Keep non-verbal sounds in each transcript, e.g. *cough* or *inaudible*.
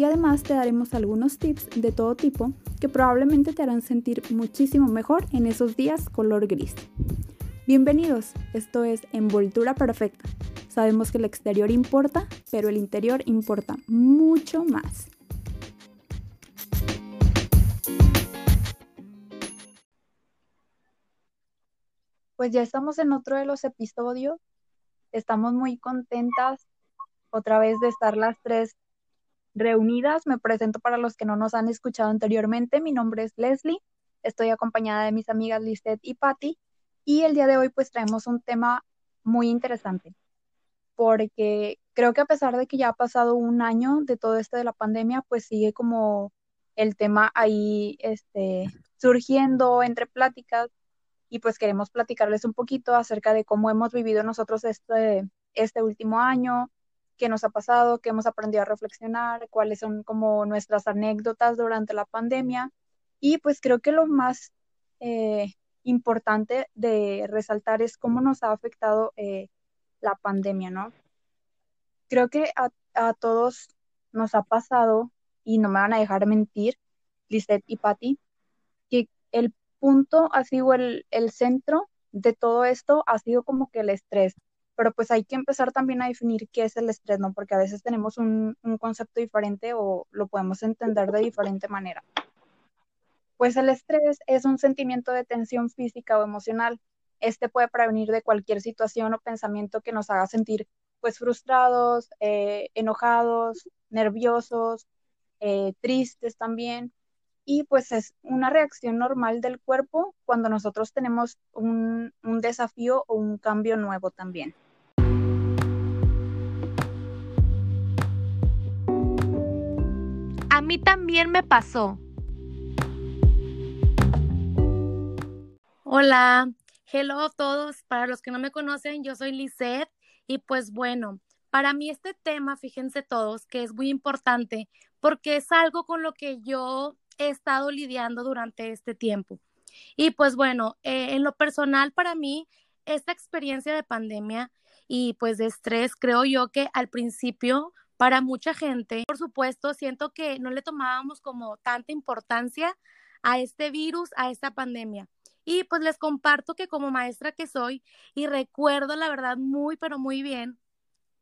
y además te daremos algunos tips de todo tipo que probablemente te harán sentir muchísimo mejor en esos días color gris. Bienvenidos, esto es Envoltura Perfecta. Sabemos que el exterior importa, pero el interior importa mucho más. Pues ya estamos en otro de los episodios. Estamos muy contentas otra vez de estar las tres reunidas. Me presento para los que no nos han escuchado anteriormente. Mi nombre es Leslie. Estoy acompañada de mis amigas Lisette y Patty. Y el día de hoy pues traemos un tema muy interesante. Porque creo que a pesar de que ya ha pasado un año de todo esto de la pandemia, pues sigue como el tema ahí este, surgiendo entre pláticas. Y pues queremos platicarles un poquito acerca de cómo hemos vivido nosotros este, este último año, qué nos ha pasado, qué hemos aprendido a reflexionar, cuáles son como nuestras anécdotas durante la pandemia. Y pues creo que lo más eh, importante de resaltar es cómo nos ha afectado eh, la pandemia, ¿no? Creo que a, a, todos nos ha pasado, y no me van a dejar mentir, Lisette y Patty, que el punto ha sido el, el centro de todo esto, ha sido como que el estrés pero pues hay que empezar también a definir qué es el estrés, ¿no? Porque a veces tenemos un, concepto diferente o lo podemos entender de diferente manera. Pues el estrés es un sentimiento de tensión física o emocional. Este puede prevenir de cualquier situación o pensamiento que nos haga sentir pues frustrados, eh, enojados, nerviosos, eh, tristes también. Y pues es una reacción normal del cuerpo cuando nosotros tenemos un desafío o un cambio nuevo también. A mí también me pasó. Hola, hello a todos. Para los que no me conocen, yo soy Lisette y pues bueno, para mí este tema, fíjense todos, que es muy importante porque es algo con lo que yo he estado lidiando durante este tiempo. Y pues bueno, eh, en lo personal para mí, esta experiencia de pandemia y pues de estrés, creo yo que al principio para mucha gente. Por supuesto, siento que no le tomábamos como tanta importancia a este virus, a esta pandemia. Y pues les comparto que como maestra que soy, y recuerdo la verdad muy, pero muy bien,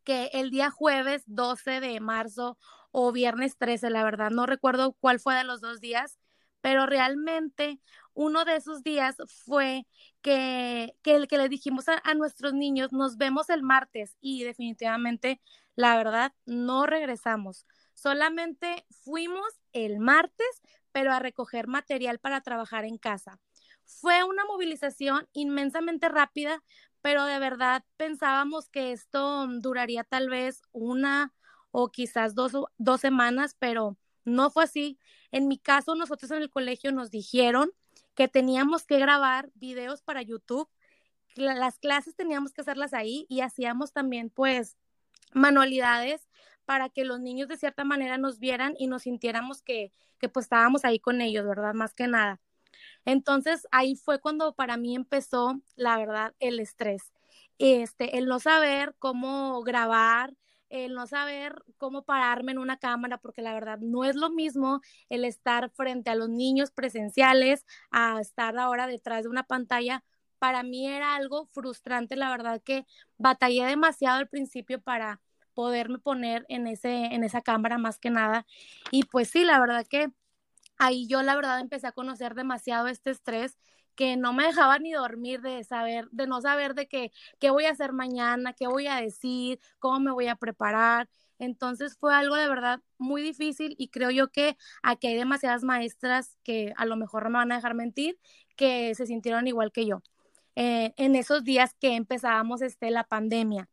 que el día jueves 12 de marzo o viernes 13, la verdad no recuerdo cuál fue de los dos días, pero realmente uno de esos días fue que, que el que le dijimos a, nuestros niños, nos vemos el martes y definitivamente la verdad, no regresamos. Solamente fuimos el martes, pero a recoger material para trabajar en casa. Fue una movilización inmensamente rápida, pero de verdad pensábamos que esto duraría tal vez una o quizás dos, dos semanas, pero no fue así. En mi caso, nosotros en el colegio nos dijeron que teníamos que grabar videos para YouTube. Las clases teníamos que hacerlas ahí y hacíamos también pues manualidades para que los niños de cierta manera nos vieran y nos sintiéramos que, que pues estábamos ahí con ellos, ¿verdad? Más que nada. Entonces ahí fue cuando para mí empezó, la verdad, el estrés. Este, el no saber cómo grabar, el no saber cómo pararme en una cámara, porque la verdad no es lo mismo el estar frente a los niños presenciales a estar ahora detrás de una pantalla para mí era algo frustrante, la verdad que batallé demasiado al principio para poderme poner en, ese, en esa cámara más que nada. Y pues sí, la verdad que ahí yo la verdad empecé a conocer demasiado este estrés que no me dejaba ni dormir de saber, de no saber de qué, qué voy a hacer mañana, qué voy a decir, cómo me voy a preparar. Entonces fue algo de verdad muy difícil y creo yo que aquí hay demasiadas maestras que a lo mejor no me van a dejar mentir, que se sintieron igual que yo. Eh, en esos días que empezábamos este, la pandemia.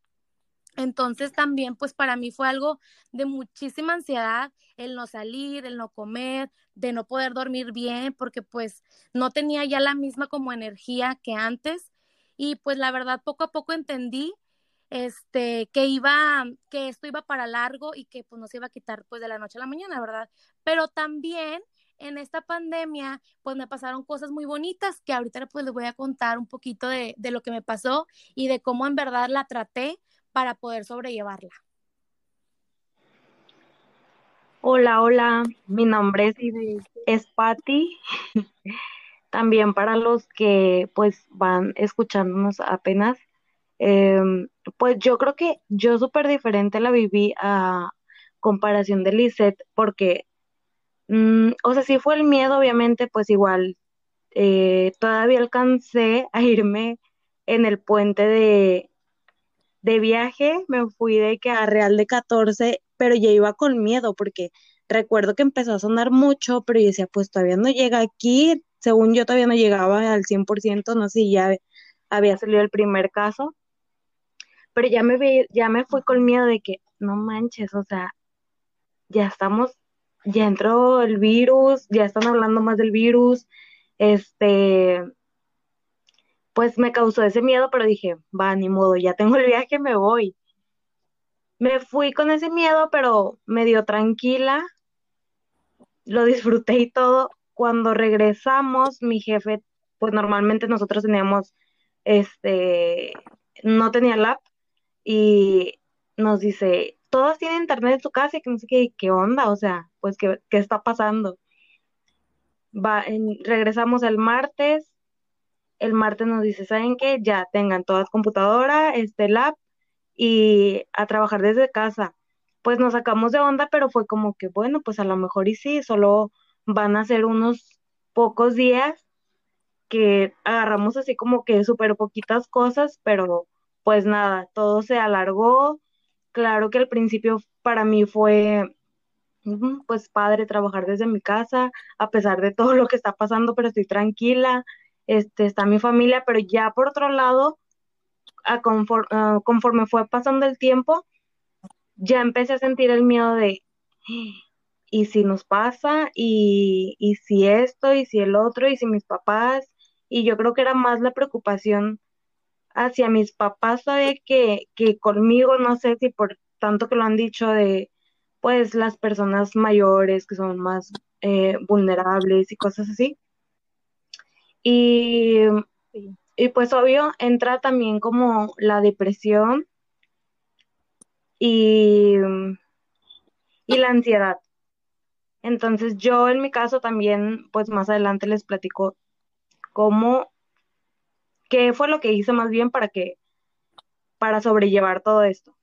Entonces también pues para mí fue algo de muchísima ansiedad el no salir, el no comer, de no poder dormir bien porque pues no tenía ya la misma como energía que antes y pues la verdad poco a poco entendí este que iba que esto iba para largo y que pues no se iba a quitar pues de la noche a la mañana, ¿verdad? Pero también en esta pandemia, pues me pasaron cosas muy bonitas que ahorita pues les voy a contar un poquito de, de, lo que me pasó y de cómo en verdad la traté para poder sobrellevarla. Hola, hola, mi nombre es, es Patti. *laughs* También para los que pues van escuchándonos apenas, em, pues yo creo que yo súper diferente la viví a comparación de Lisette porque Mm, o sea, sí fue el miedo, obviamente, pues igual, eh, todavía alcancé a irme en el puente de, de viaje, me fui de que a Real de 14, pero ya iba con miedo porque recuerdo que empezó a sonar mucho, pero yo decía, pues todavía no llega aquí, según yo todavía no llegaba al 100%, no sé si ya había salido el primer caso, pero ya me, ya me fui con miedo de que, no manches, o sea, ya estamos ya entró el virus, ya están hablando más del virus, este, pues me causó ese miedo, pero dije, va, ni modo, ya tengo el viaje, me voy. Me fui con ese miedo, pero medio tranquila, lo disfruté y todo. Cuando regresamos, mi jefe, pues normalmente nosotros teníamos, este, no tenía lap y nos dice, todos tienen internet en su casa y que no sé qué, qué onda, o sea, pues qué, qué está pasando. Va, regresamos el martes, el martes nos dice, ¿saben qué? Ya tengan todas computadora, este lab y a trabajar desde casa. Pues nos sacamos de onda, pero fue como que, bueno, pues a lo mejor y sí, solo van a ser unos pocos días que agarramos así como que súper poquitas cosas, pero pues nada, todo se alargó, Claro que al principio para mí fue pues padre trabajar desde mi casa, a pesar de todo lo que está pasando, pero estoy tranquila, este, está mi familia, pero ya por otro lado, a conforme fue pasando el tiempo, ya empecé a sentir el miedo de, y si nos pasa, y, y si esto, y si el otro, y si mis papás, y yo creo que era más la preocupación hacia mis papás sabe que, que conmigo, no sé si por tanto que lo han dicho de pues las personas mayores que son más eh, vulnerables y cosas así. Y, y pues obvio entra también como la depresión y, y la ansiedad. Entonces yo en mi caso también, pues más adelante les platico cómo ¿Qué fue lo que hice más bien para que, para sobrellevar todo esto?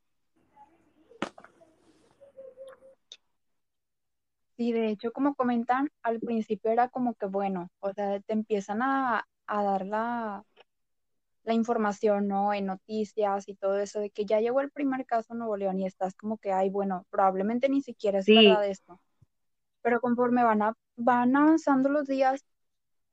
Sí, de hecho, como comentan, al principio era como que, bueno, o sea, te empiezan a, dar la, la información, ¿no? En noticias y todo eso, de que ya llegó el primer caso en Nuevo León y estás como que, ay, bueno, probablemente ni siquiera es verdad esto. Pero conforme van, a, van avanzando los días,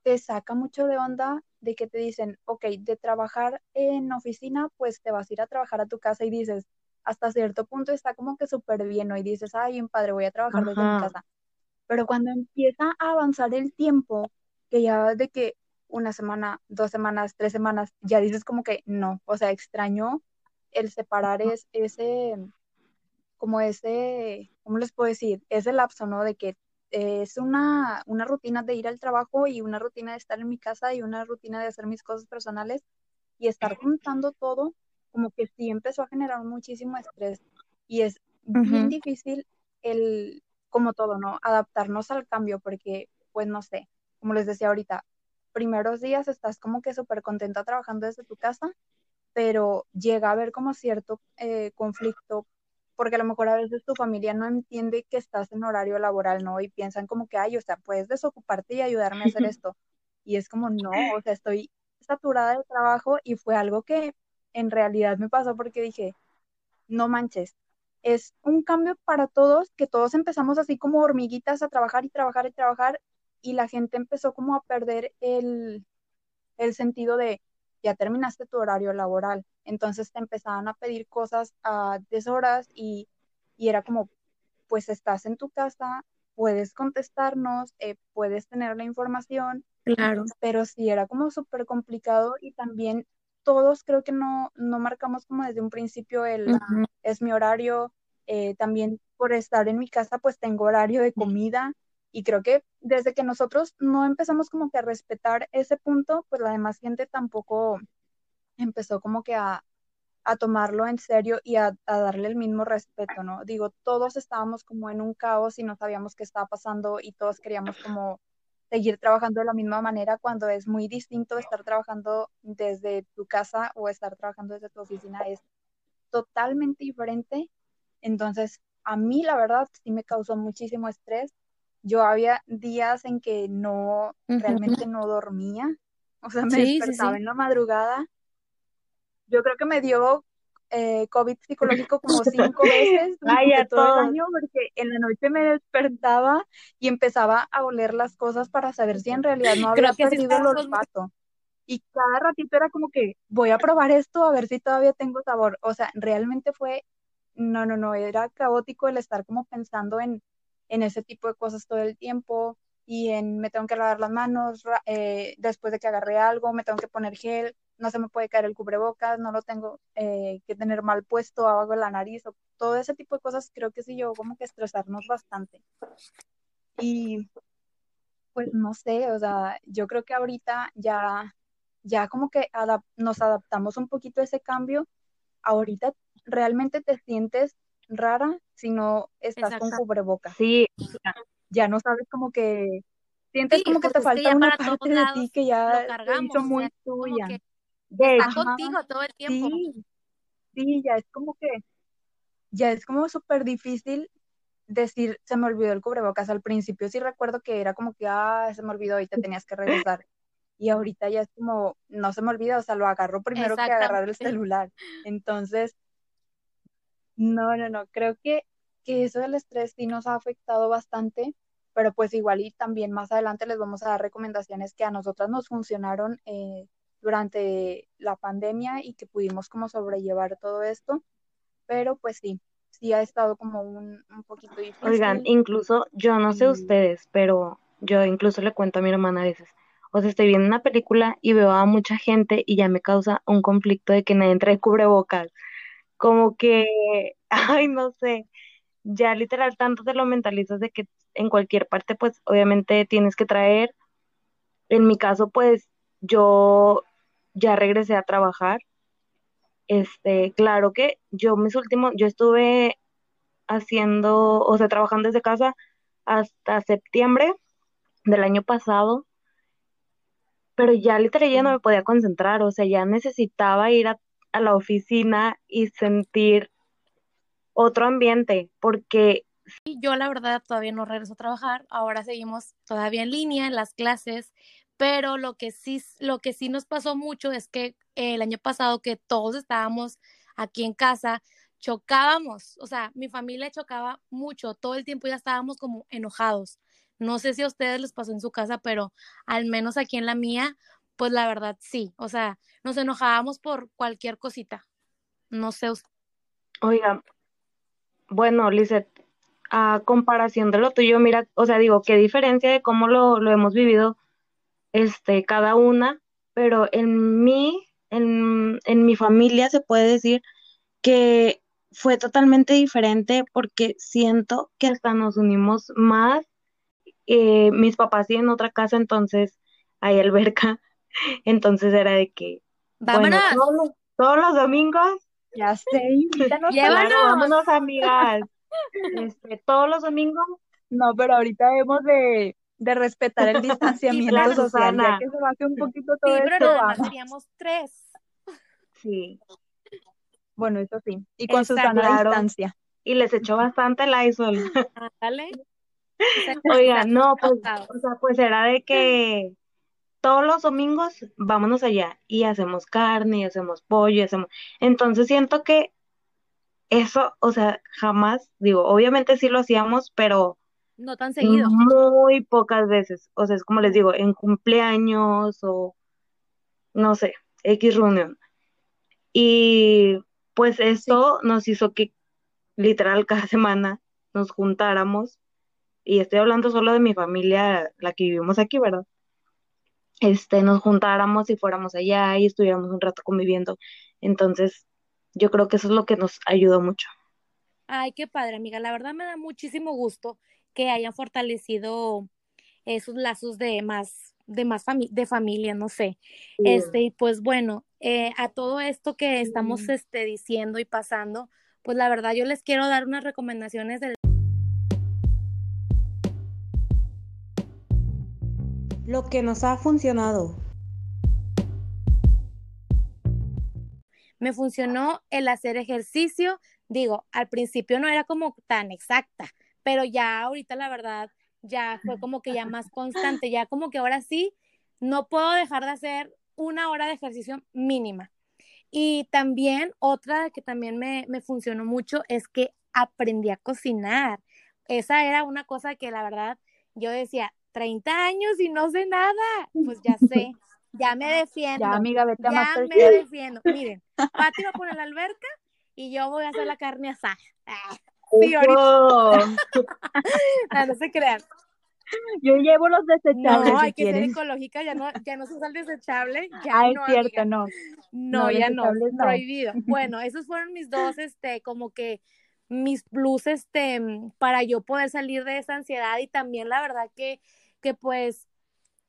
te saca mucho de onda de que te dicen, ok, de trabajar en oficina, pues te vas a ir a trabajar a tu casa y dices, hasta cierto punto está como que súper bien, ¿no? Y dices, ay, bien padre, voy a trabajar desde mi casa. Pero cuando empieza a avanzar el tiempo, que ya de que una semana, dos semanas, tres semanas, ya dices como que no, o sea, extraño el separar es, ese, como ese, ¿cómo les puedo decir? Ese lapso, ¿no? De que es una, una rutina de ir al trabajo y una rutina de estar en mi casa y una rutina de hacer mis cosas personales y estar juntando todo, como que sí empezó a generar muchísimo estrés y es bien difícil el, como todo, ¿no? Adaptarnos al cambio porque, pues no sé, como les decía ahorita, primeros días estás como que súper contenta trabajando desde tu casa, pero llega a haber como cierto eh, conflicto porque a lo mejor a veces tu familia no entiende que estás en horario laboral, ¿no? Y piensan como que, ay, o sea, puedes desocuparte y ayudarme a hacer *laughs* esto. Y es como, no, o sea, estoy saturada de trabajo y fue algo que en realidad me pasó porque dije, no manches, es un cambio para todos, que todos empezamos así como hormiguitas a trabajar y trabajar y trabajar y la gente empezó como a perder el, el sentido de, ya terminaste tu horario laboral. Entonces te empezaban a pedir cosas a deshoras y, y era como, pues estás en tu casa, puedes contestarnos, eh, puedes tener la información. Claro. Pero sí, era como súper complicado y también todos creo que no, no marcamos como desde un principio el, es mi horario, eh, también por estar en mi casa pues tengo horario de comida y creo que desde que nosotros no empezamos como que a respetar ese punto, pues la demás gente tampoco empezó como que a, a tomarlo en serio y a, darle el mismo respeto, ¿no? Digo, todos estábamos como en un caos y no sabíamos qué estaba pasando y todos queríamos como seguir trabajando de la misma manera cuando es muy distinto estar trabajando desde tu casa o estar trabajando desde tu oficina, es totalmente diferente. Entonces, a mí la verdad sí me causó muchísimo estrés. Yo había días en que no, realmente no dormía, o sea, me despertaba en la madrugada yo creo que me dio eh, COVID psicológico como cinco veces *laughs* durante todo el año, porque en la noche me despertaba y empezaba a oler las cosas para saber si en realidad no había perdido el olfato. Y cada ratito era como que voy a probar esto a ver si todavía tengo sabor. O sea, realmente fue, no, no, no, era caótico el estar como pensando en, en ese tipo de cosas todo el tiempo y en me tengo que lavar las manos eh, después de que agarré algo, me tengo que poner gel no se me puede caer el cubrebocas, no lo tengo eh, que tener mal puesto abajo la nariz, todo ese tipo de cosas creo que sí yo como que estresarnos bastante. Y pues no sé, o sea, yo creo que ahorita ya, ya como que nos adaptamos un poquito a ese cambio. Ahorita realmente te sientes rara si no estás con cubrebocas. Sí. Ya no sabes como que sientes como que te falta una parte de ti que ya se hizo muy tuya está contigo todo el tiempo. Sí, sí, ya es como que, ya es como súper difícil decir, se me olvidó el cubrebocas. Al principio sí recuerdo que era como que, ah, se me olvidó y te tenías que regresar. Y ahorita ya es como, no se me olvida, o sea, lo agarro primero que agarrar el celular. Entonces, no, no, no, creo que, que eso del estrés sí nos ha afectado bastante, pero pues igual y también más adelante les vamos a dar recomendaciones que a nosotras nos funcionaron eh, durante la pandemia y que pudimos como sobrellevar todo esto, pero pues sí, sí ha estado como un, un poquito difícil. Oigan, incluso yo no sé ustedes, pero yo incluso le cuento a mi hermana a veces, o sea, estoy viendo una película y veo a mucha gente y ya me causa un conflicto de que nadie trae cubrebocas, como que, *laughs* ay, no sé, ya literal tanto te lo mentalizas de que en cualquier parte pues obviamente tienes que traer, en mi caso pues yo ya regresé a trabajar. Este, claro que yo mis últimos, yo estuve haciendo, o sea, trabajando desde casa hasta septiembre del año pasado, pero ya literalmente ya no me podía concentrar, o sea, ya necesitaba ir a, a la oficina y sentir otro ambiente, porque yo la verdad todavía no regreso a trabajar, ahora seguimos todavía en línea en las clases. Pero lo que sí, lo que sí nos pasó mucho es que el año pasado que todos estábamos aquí en casa, chocábamos, o sea, mi familia chocaba mucho, todo el tiempo ya estábamos como enojados. No sé si a ustedes les pasó en su casa, pero al menos aquí en la mía, pues la verdad sí, o sea, nos enojábamos por cualquier cosita. No sé. Oiga, bueno, Lizeth, a comparación de lo tuyo, mira, o sea, digo, qué diferencia de cómo lo, lo hemos vivido este, cada una, pero en mí, en, en mi familia se puede decir que fue totalmente diferente porque siento que hasta nos unimos más. Eh, mis papás tienen otra casa, entonces hay alberca, entonces era de que, vámonos, todos, los domingos, ya sé, invítanos, vámonos amigas, *laughs* este, todos los domingos. No, pero ahorita hemos de de respetar el *laughs* distanciamiento social, ya que se baje un poquito todo sí, pero nada más seríamos tres. Sí. Bueno, eso sí. Y con Susana a distancia. Y les echó bastante el ISOL. Dale. Oiga, no, pues, o sea, pues era de que todos los domingos vámonos allá y hacemos carne, y hacemos pollo, y hacemos. Entonces siento que eso, o sea, jamás, digo, obviamente sí lo hacíamos, pero no tan seguido. Muy pocas veces. O sea, es como les digo, en cumpleaños o no sé. X reunión. Y pues esto nos hizo que literal cada *laughs* semana nos juntáramos, y estoy hablando solo de mi familia, la que vivimos aquí, ¿verdad? Este, nos juntáramos y fuéramos allá y estuviéramos un rato conviviendo. Entonces, yo creo que eso es lo que nos ayudó mucho. Ay, qué padre, amiga. La verdad me da muchísimo gusto que hayan fortalecido esos lazos de más, de más de familia, no sé. Este, y pues bueno, eh, a todo esto que estamos este, diciendo y pasando, pues la verdad yo les quiero dar unas recomendaciones del lo que nos ha funcionado. Me funcionó el hacer ejercicio. Digo, al principio no era como tan exacta, pero ya ahorita la verdad ya fue como que ya más constante, ya como que ahora sí no puedo dejar de hacer una hora de ejercicio mínima. Y también otra que también me, me funcionó mucho es que aprendí a cocinar. Esa era una cosa que la verdad yo decía, 30 años y no sé nada. Pues ya *laughs* sé, ya me defiendo. Ya, amiga, vete a Ya me defiendo. Miren, Pati va a poner la alberca y yo voy a hacer la carne asada. Ah, sí, ahorita. *laughs* no, no se crean. Yo llevo los desechables. No, hay que ser ecológica, ya no, ya no se usa el desechable. Ya ah, no, es cierto, no. No, ya no, prohibido. *laughs* Bueno, esos fueron mis dos, este, como que mis plus, este, para yo poder salir de esa ansiedad y también la verdad que que pues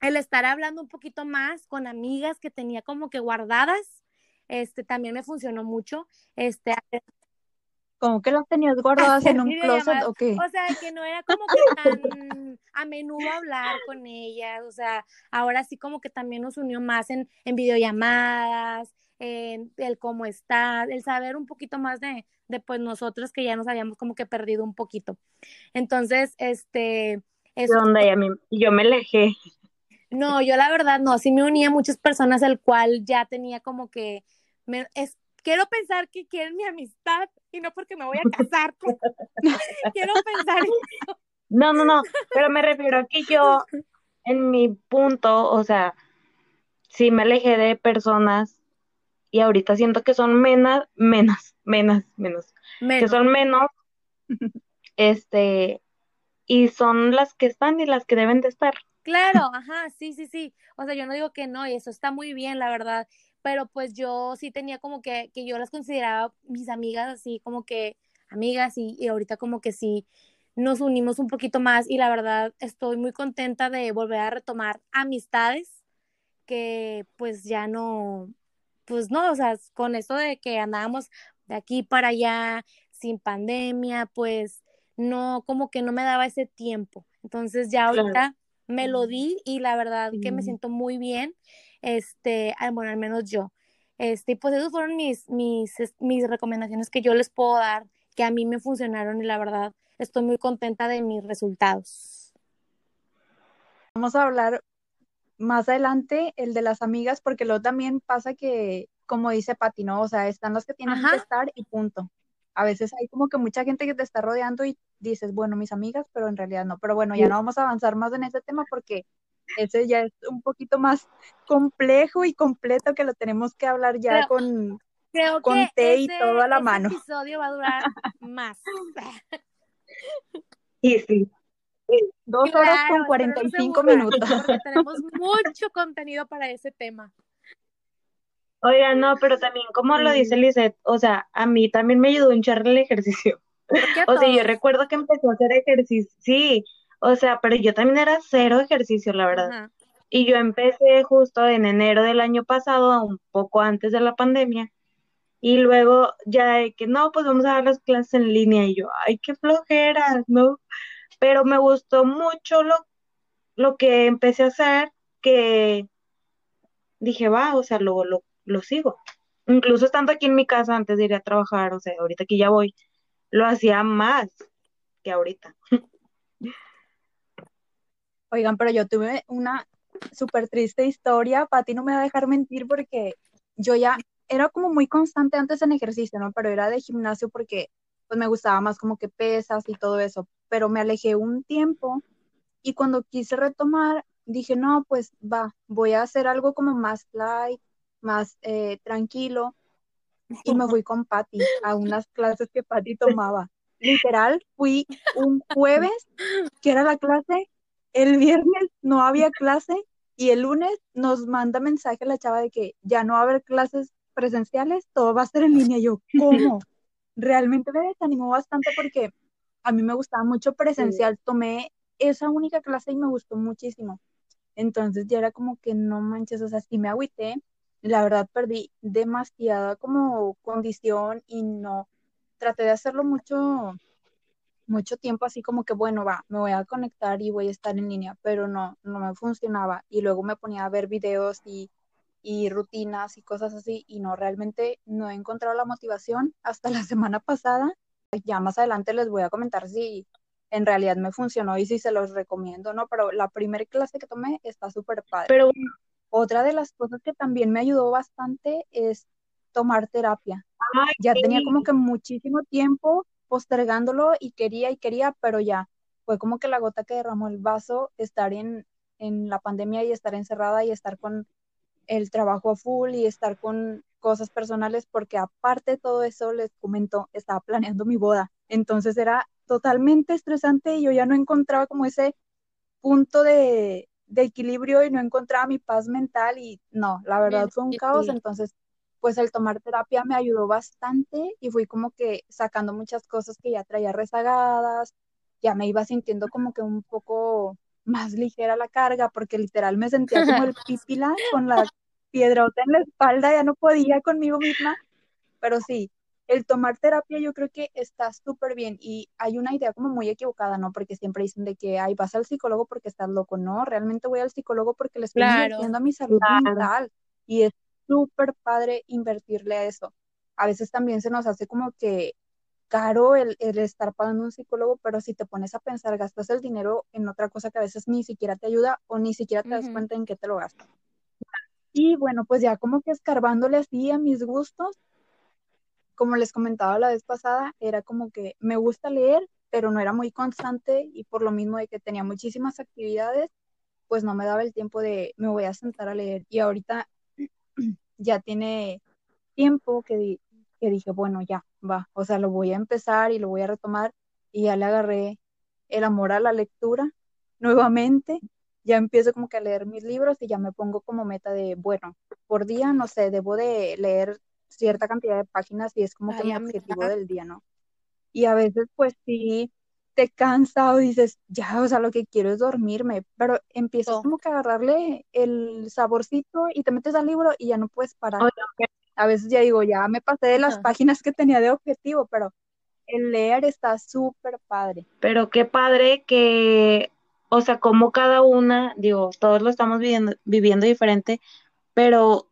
el estar hablando un poquito más con amigas que tenía como que guardadas, este también me funcionó mucho. Este como que las tenías guardadas en un closet o qué? O sea, que no era como que tan a menudo hablar con ellas, o sea, ahora sí como que también nos unió más en, en videollamadas, en el cómo está, el saber un poquito más de, de pues nosotros que ya nos habíamos como que perdido un poquito. Entonces, este, yo me alejé. No, yo la verdad no, sí me unía a muchas personas al cual ya tenía como que, es, quiero pensar que quieren mi amistad y no porque me voy a casar. *laughs* quiero pensar eso. No, no, no, pero me refiero a que yo, en mi punto, o sea, sí me alejé de personas y ahorita siento que son menos, menos, menos, menos, menos. que son menos, este, y son las que están y las que deben de estar. Claro, *laughs* ajá, sí, sí, sí. O sea, yo no digo que no, y eso está muy bien, la verdad, pero pues yo sí tenía como que, que yo las consideraba mis amigas, así como que amigas, y, y ahorita como que sí nos unimos un poquito más, y la verdad estoy muy contenta de volver a retomar amistades que pues ya no, pues no, o sea, con eso de que andábamos de aquí para allá sin pandemia, pues no, como que no me daba ese tiempo. Entonces ya ahorita me lo di y la verdad que me siento muy bien, este, bueno, al menos yo. Este, pues esas fueron mis, mis, mis recomendaciones que yo les puedo dar, que a mí me funcionaron y la verdad estoy muy contenta de mis resultados. Vamos a hablar más adelante el de las amigas, porque luego también pasa que, como dice Pati, ¿no? O sea, están las que tienen que estar y punto a veces hay como que mucha gente que te está rodeando y dices, bueno, mis amigas, pero en realidad no. Pero bueno, ya no vamos a avanzar más en ese tema porque ese ya es un poquito más complejo y completo que lo tenemos que hablar ya con, con té y todo a la mano. Este episodio va a durar más. Y *laughs* sí. Dos horas con 45 minutos. Porque tenemos mucho contenido para ese tema. Oiga, no, pero también como lo dice Lizeth, o sea, a mí también me ayudó a hinchar el ejercicio. *laughs* O sea, yo recuerdo que empezó a hacer ejercicio, sí, o sea, pero yo también era cero ejercicio, la verdad. Y yo empecé justo en enero del año pasado, un poco antes de la pandemia. Y luego ya de que no, pues vamos a dar las clases en línea. Y yo, ay, qué flojera, ¿no? Pero me gustó mucho lo, lo que empecé a hacer, que dije, va, o sea, lo, lo, lo sigo. Incluso estando aquí en mi casa antes de ir a trabajar, o sea, ahorita que ya voy, lo hacía más que ahorita. *laughs* Oigan, pero yo tuve una súper triste historia, Pati no me va a dejar mentir porque yo ya era como muy constante antes en ejercicio, ¿no? Pero era de gimnasio porque pues me gustaba más como que pesas y todo eso, pero me alejé un tiempo y cuando quise retomar dije, no, pues va, voy a hacer algo como más light, más eh, tranquilo y me fui con Patty a unas clases que Patty tomaba. Literal, fui un jueves, que era la clase, el viernes no había clase y el lunes nos manda mensaje la chava de que ya no va a haber clases presenciales, todo va a ser en línea. Yo, ¿cómo? Realmente me desanimó bastante porque a mí me gustaba mucho presencial. Tomé esa única clase y me gustó muchísimo. Entonces ya era como que no manches, o sea, sí me agüité. La verdad perdí demasiada como condición y no, traté de hacerlo mucho, mucho tiempo así como que, bueno, va, me voy a conectar y voy a estar en línea, pero no, no me funcionaba. Y luego me ponía a ver videos y, y rutinas y cosas así y no, realmente no he encontrado la motivación hasta la *laughs* semana pasada. Ya más adelante les voy a comentar si en realidad me funcionó y si se los recomiendo, ¿no? Pero la primera clase que tomé está súper padre. Pero otra de las cosas que también me ayudó bastante es tomar terapia. ya tenía como que muchísimo tiempo postergándolo y quería y quería, pero ya fue como que la gota que derramó el vaso, estar en, en la pandemia y estar encerrada y estar con el trabajo a full y estar con cosas personales, porque aparte de todo eso, les comento, estaba planeando mi boda. Entonces era totalmente estresante y yo ya no encontraba como ese punto de, equilibrio y no encontraba mi paz mental y no, la verdad fue un caos, entonces pues el tomar terapia me ayudó bastante y fui como que sacando muchas cosas que ya traía rezagadas, ya me iba sintiendo como que un poco más ligera la carga porque literal me sentía como el *laughs* pípila con la piedrota en la espalda, ya no podía conmigo misma, pero sí, el tomar terapia yo creo que está súper bien y hay una idea como muy equivocada, ¿no? Porque siempre dicen de que, ay, vas al psicólogo porque estás loco, no, realmente voy al psicólogo porque le estoy invirtiendo a mi salud mental y es súper padre invertirle a eso. A veces también se nos hace como que caro el, estar pagando un psicólogo, pero si te pones a pensar, gastas el dinero en otra cosa que a veces ni siquiera te ayuda o ni siquiera te das cuenta en qué te lo gastas. Y bueno, pues ya como que escarbándole así a mis gustos, como les comentaba la vez pasada, era como que me gusta leer, pero no era muy constante y por lo mismo de que tenía muchísimas actividades, pues no me daba el tiempo de me voy a sentar a leer. Y ahorita *clears throat* ya tiene tiempo que, que dije, bueno, ya, va, o sea, lo voy a empezar y lo voy a retomar y ya le agarré el amor a la lectura nuevamente. Ya empiezo como que a leer mis libros y ya me pongo como meta de, bueno, por día, no sé, debo de leer cierta cantidad de páginas y es como que mi objetivo del día, ¿no? Y a veces pues sí te cansa o dices, ya, o sea, lo que quiero es dormirme, pero empiezas como que a agarrarle el saborcito y te metes al libro y ya no puedes parar. A veces ya digo, ya me pasé de las páginas que tenía de objetivo, pero el leer está súper padre. Pero qué padre que, o sea, como cada una, digo, todos lo estamos viviendo, viviendo diferente, pero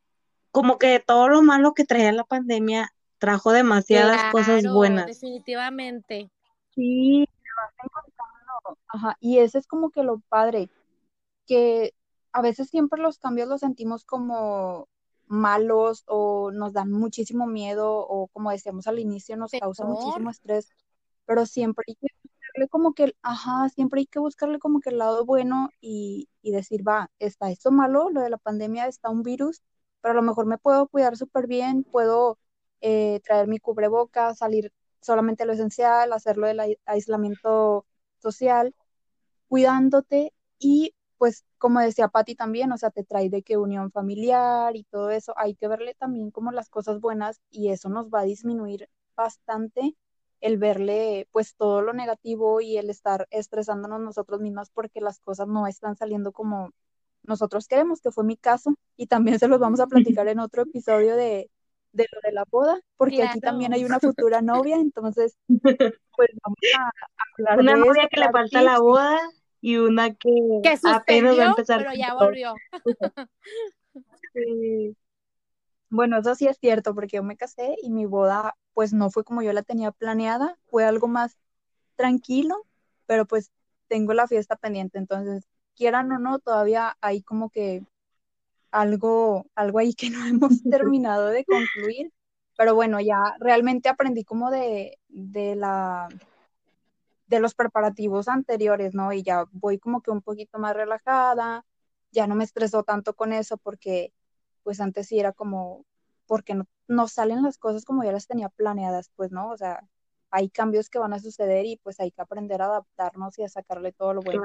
como que todo lo malo que traía la pandemia trajo demasiadas cosas buenas. Definitivamente. Sí, vas encontrando. Ajá, y ese es como que lo padre, que a veces siempre los cambios los sentimos como malos o nos dan muchísimo miedo o como decíamos al inicio nos causa muchísimo estrés, pero siempre hay que buscarle como que, ajá, siempre hay que buscarle como que el lado bueno y, y decir, va, está esto malo, lo de la pandemia, está un virus, pero a lo mejor me puedo cuidar súper bien, puedo eh, traer mi cubreboca, salir solamente lo esencial, hacerlo del aislamiento social, cuidándote y pues como decía Patti también, o sea, te trae de qué unión familiar y todo eso, hay que verle también como las cosas buenas y eso nos va a disminuir bastante el verle pues todo lo negativo y el estar estresándonos nosotros mismas porque las cosas no están saliendo como nosotros queremos, que fue mi caso, y también se los vamos a platicar en otro episodio de, de lo de la boda, porque aquí también hay una futura novia, entonces, *laughs* pues vamos a, hablar una novia que le falta la boda y una que, apenas va a empezar. Pero ya volvió. Bueno, eso sí es cierto, porque yo me casé y mi boda, pues no fue como yo la tenía planeada, fue algo más tranquilo, pero pues tengo la fiesta pendiente, entonces quieran o no, todavía hay como que algo, algo ahí que no *laughs* hemos terminado de concluir, pero bueno, ya realmente aprendí como de, de la de los preparativos anteriores, ¿no? Y ya voy como que un poquito más relajada, ya no me estreso tanto con eso porque pues antes sí era como, porque no, no salen las cosas como ya las tenía planeadas, pues no, o sea, hay cambios que van a suceder y pues hay que aprender a adaptarnos y a sacarle todo lo bueno.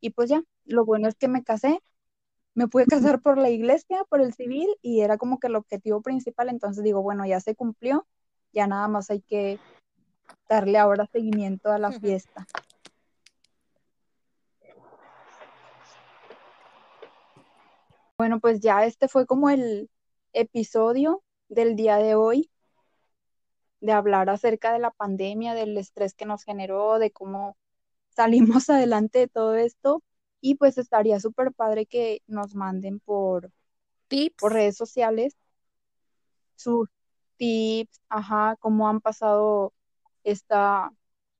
Y pues ya, lo bueno es que me casé, me pude casar por la iglesia, por el civil y era como que el objetivo principal, entonces digo, bueno, ya se cumplió, ya nada más hay que darle ahora seguimiento a la fiesta. Bueno, pues ya este fue como el episodio del día de hoy, de hablar acerca de la pandemia, del estrés que nos generó, de cómo salimos *laughs* adelante de todo esto. Y pues estaría súper padre que nos manden por, por redes sociales sus tips, ajá, cómo han pasado esta,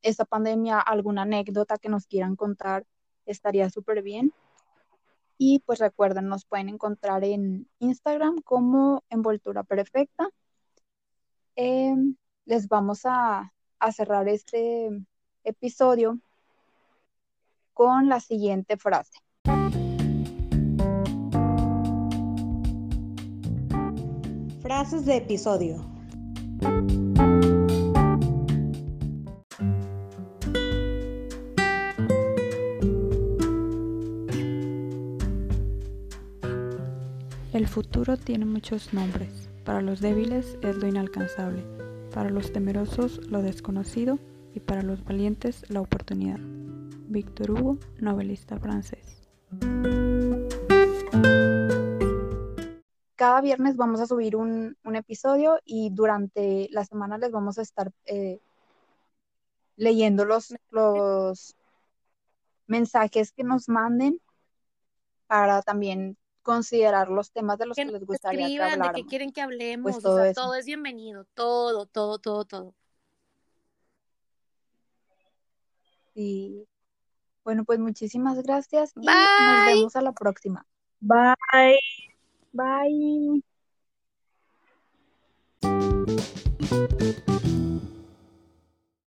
esta pandemia, alguna anécdota que nos quieran contar, estaría súper bien. Y pues recuerden, nos pueden encontrar en Instagram como Envoltura Perfecta. Em, les vamos a, a cerrar este episodio con la siguiente frase. Frases de episodio. El futuro tiene muchos nombres. Para los débiles es lo inalcanzable, para los temerosos lo desconocido y para los valientes la oportunidad. Víctor Hugo, novelista francés. Cada viernes vamos a subir un, episodio y durante la semana les vamos a estar eh, leyendo los, los mensajes que nos manden para también considerar los temas de los que, les gustaría que habláramos. De que quieren que hablemos, pues todo, todo es bienvenido, todo, todo, todo, todo. Sí. Bueno, pues muchísimas gracias y nos vemos a la próxima. Bye. Bye.